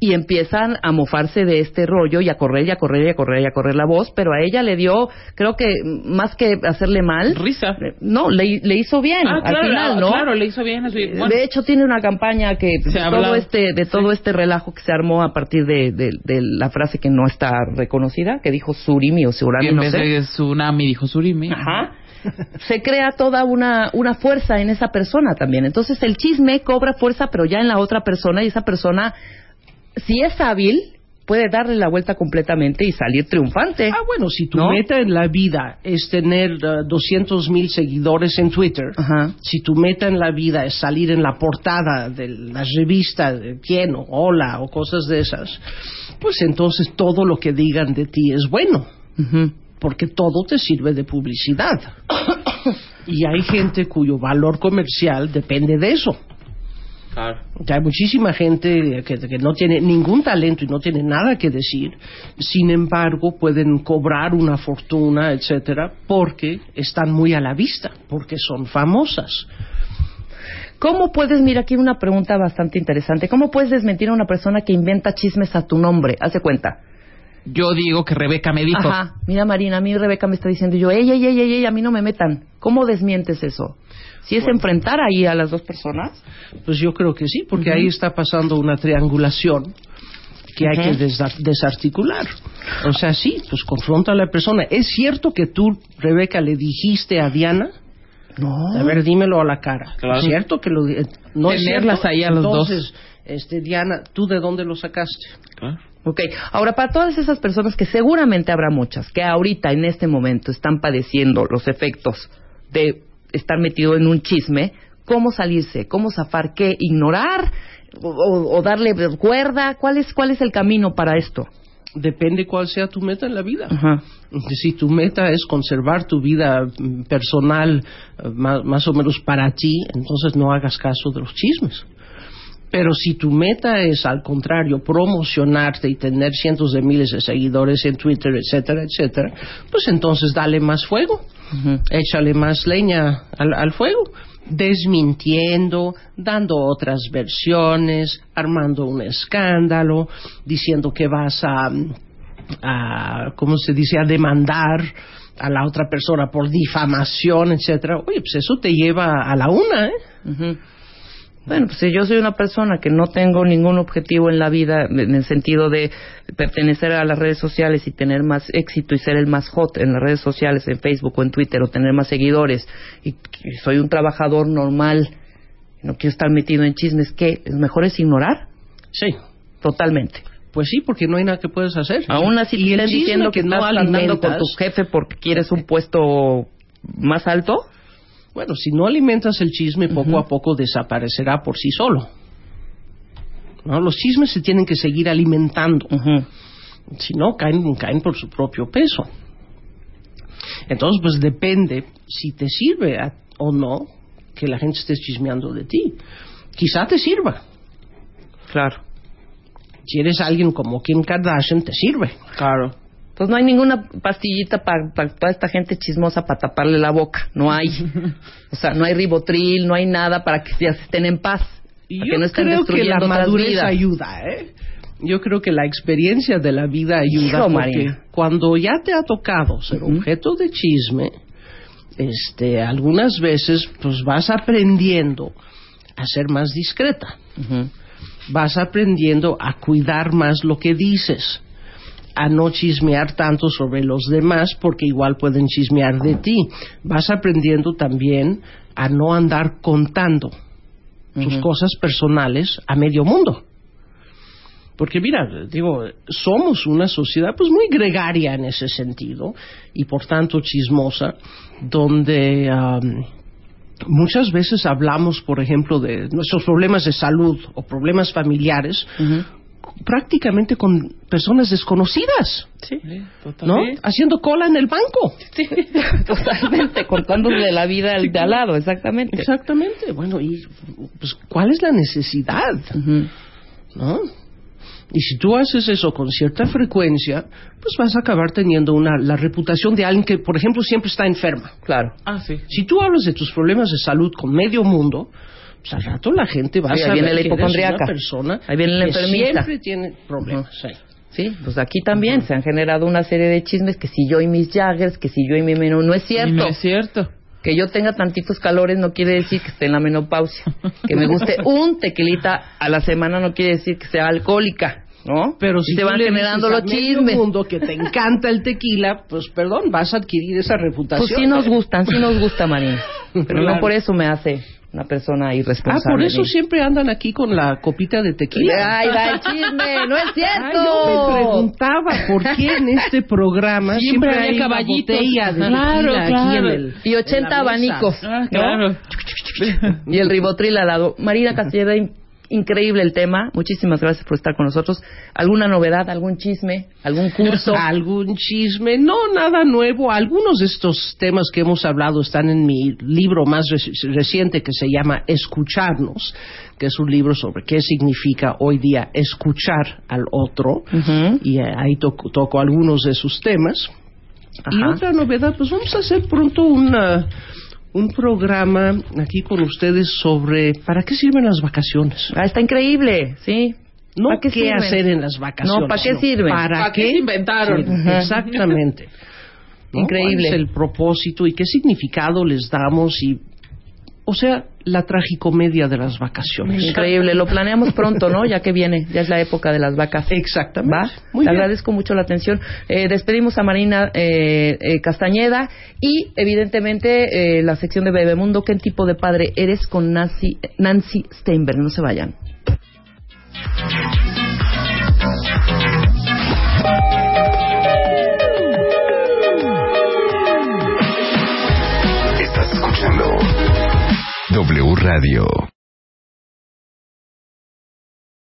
y empiezan a mofarse de este rollo y a correr y a correr y a correr y a correr la voz, pero a ella le dio, creo que más que hacerle mal, Risa. eh, no, le, le hizo bien Ah, al claro, final, ¿no? claro, le hizo bien. bueno. De hecho tiene una campaña que Se todo hablado. este de todo este relajo que se armó a partir de, de- de la frase que no está reconocida, que dijo Surimi o Surami, en no vez sé. de Tsunami dijo Surimi. Ajá. Se crea toda una, una fuerza en esa persona también. Entonces el chisme cobra fuerza, pero ya en la otra persona, y esa persona, si es hábil, puede darle la vuelta completamente y salir triunfante. Ah, bueno, si tu ¿No? meta en la vida es tener 200 mil seguidores en Twitter, Ajá. si tu meta en la vida es salir en la portada de la revista de quién o hola o cosas de esas, pues entonces todo lo que digan de ti es bueno, porque todo te sirve de publicidad. Y hay gente cuyo valor comercial depende de eso. Claro. O sea, hay muchísima gente que, que no tiene ningún talento y no tiene nada que decir, sin embargo pueden cobrar una fortuna, etcétera, porque están muy a la vista, porque son famosas. ¿Cómo puedes, mira aquí una pregunta bastante interesante, ¿cómo puedes desmentir a una persona que inventa chismes a tu nombre? Haz de cuenta. Yo digo que Rebeca me dijo. Ajá, mira Marina, a mí Rebeca me está diciendo y yo, ey, ey, ey, ey, ey, a mí no me metan. ¿Cómo desmientes eso? Si es enfrentar ahí a las dos personas. Pues yo creo que sí, porque ahí está pasando una triangulación que hay que desa- desarticular. O sea, sí, pues confronta a la persona. ¿Es cierto que tú, Rebeca, le dijiste a Diana? No. A ver, dímelo a la cara. Claro. ¿Es cierto que lo eh, no es Tenerlas cierto? ahí a los dos. Entonces, este, Diana, ¿tú de dónde lo sacaste? Claro. Ok, ahora para todas esas personas que seguramente habrá muchas, que ahorita en este momento están padeciendo los efectos de estar metido en un chisme, ¿cómo salirse? ¿Cómo zafar? ¿Qué? ¿Ignorar? ¿O, o- o darle cuerda? ¿Cuál es, ¿Cuál es el camino para esto? Depende cuál sea tu meta en la vida. Ajá. Si tu meta es conservar tu vida mm, personal eh, más, más o menos para ti, entonces no hagas caso de los chismes. Pero si tu meta es, al contrario, promocionarte y tener cientos de miles de seguidores en Twitter, etcétera, etcétera, pues entonces dale más fuego, Échale más leña al, al fuego, desmintiendo, dando otras versiones, armando un escándalo, diciendo que vas a, a ¿cómo se dice?, a demandar a la otra persona por difamación, etcétera. Oye, pues eso te lleva a la una, ¿eh? Bueno, pues si yo soy una persona que no tengo ningún objetivo en la vida en el sentido de pertenecer a las redes sociales y tener más éxito y ser el más hot en las redes sociales, en Facebook o en Twitter o tener más seguidores y soy un trabajador normal, no quiero estar metido en chismes, ¿qué? ¿Es mejor es ignorar? Sí. Totalmente. Pues sí, porque no hay nada que puedes hacer. Aún así y te están diciendo que, no estás andando con tu jefe porque quieres un puesto más alto. Bueno, si no alimentas el chisme, poco a poco desaparecerá por sí solo. ¿No? Los chismes se tienen que seguir alimentando. Si no, caen, caen por su propio peso. Entonces, pues depende si te sirve a- o no que la gente esté chismeando de ti. Quizá te sirva. Claro. Si eres alguien como Kim Kardashian, te sirve. Claro. Pues no hay ninguna pastillita para toda esta gente chismosa para taparle la boca. No hay. O sea, no hay ribotril, no hay nada para que ya estén en paz. Y yo que no estén creo que la madurez ayuda, ¿eh? Yo creo que la experiencia de la vida ayuda Hijo, porque María. cuando ya te ha tocado ser objeto de chisme, este, algunas veces pues vas aprendiendo a ser más discreta, vas aprendiendo a cuidar más lo que dices, a no chismear tanto sobre los demás porque igual pueden chismear de ti, vas aprendiendo también a no andar contando tus cosas personales a medio mundo. Porque mira, digo, somos una sociedad pues muy gregaria en ese sentido y por tanto chismosa, donde am, muchas veces hablamos, por ejemplo, de nuestros problemas de salud o problemas familiares. Prácticamente con personas desconocidas, Sí. ¿no? Haciendo cola en el banco. Sí, totalmente, contándole la vida al de al lado, exactamente. Exactamente. Bueno, y pues, ¿cuál es la necesidad? ¿no? Y si tú haces eso con cierta frecuencia, pues vas a acabar teniendo una, la reputación de alguien que, por ejemplo, siempre está enferma. Claro. Ah, sí. Si tú hablas de tus problemas de salud con medio mundo, pues al rato la gente va Sí, a ahí saber viene la que eres hipocondriaca. una persona Ahí viene la que enfermiza. siempre tiene problemas. sí. Sí, pues aquí también se han generado una serie de chismes que si yo y mis Jaggers, que si yo y mi menú, no es cierto. no es cierto. Que yo tenga tantitos calores no quiere decir que esté en la menopausia. Que me guste un tequilita a la semana no quiere decir que sea alcohólica, ¿no? Pero si se van generando los chismes. mundo que te encanta el tequila, pues perdón, vas a adquirir esa reputación. Pues sí nos gustan, sí nos gusta, Marina. Pero no Claro. por eso me hace una persona Ah, irresponsable. por eso siempre andan aquí con la copita de tequila. Ay, va el chisme, no es cierto. Ay, yo me preguntaba por qué en este programa Siempre siempre, hay una caballitos. botella de Claro, tequila aquí claro. en el Y 80 en la mesa. abanicos. Ah, ¿no? claro. Y el ribotril al lado. Marina Castellera, increíble el tema. Muchísimas gracias por estar con nosotros. ¿Alguna novedad, algún chisme, algún curso? algún chisme, no nada nuevo. Algunos de estos temas que hemos hablado están en mi libro más reci- reciente que se llama Escucharnos, que es un libro sobre qué significa hoy día escuchar al otro. Y eh, ahí toco, toco algunos de sus temas. Y otra novedad, pues vamos a hacer pronto una, un programa aquí con ustedes sobre para qué sirven las vacaciones. Ah, está increíble, sí. No ¿Para qué, hacer en las vacaciones. No, ¿para qué sirven? ¿Para, ¿Para qué se inventaron? Exactamente. ¿No? Increíble. ¿Cuál es el propósito y qué significado les damos? y O sea, la tragicomedia de las vacaciones. Increíble, lo planeamos pronto, ¿no? Ya que viene, ya es la época de las vacas. Exactamente. ¿Va? Muy Te bien. agradezco mucho la atención. Eh, despedimos a Marina eh, eh, Castañeda y, evidentemente, eh, la sección de Bebemundo. ¿Qué tipo de padre eres con Nancy, Nancy Steinberg? No se vayan. W Radio.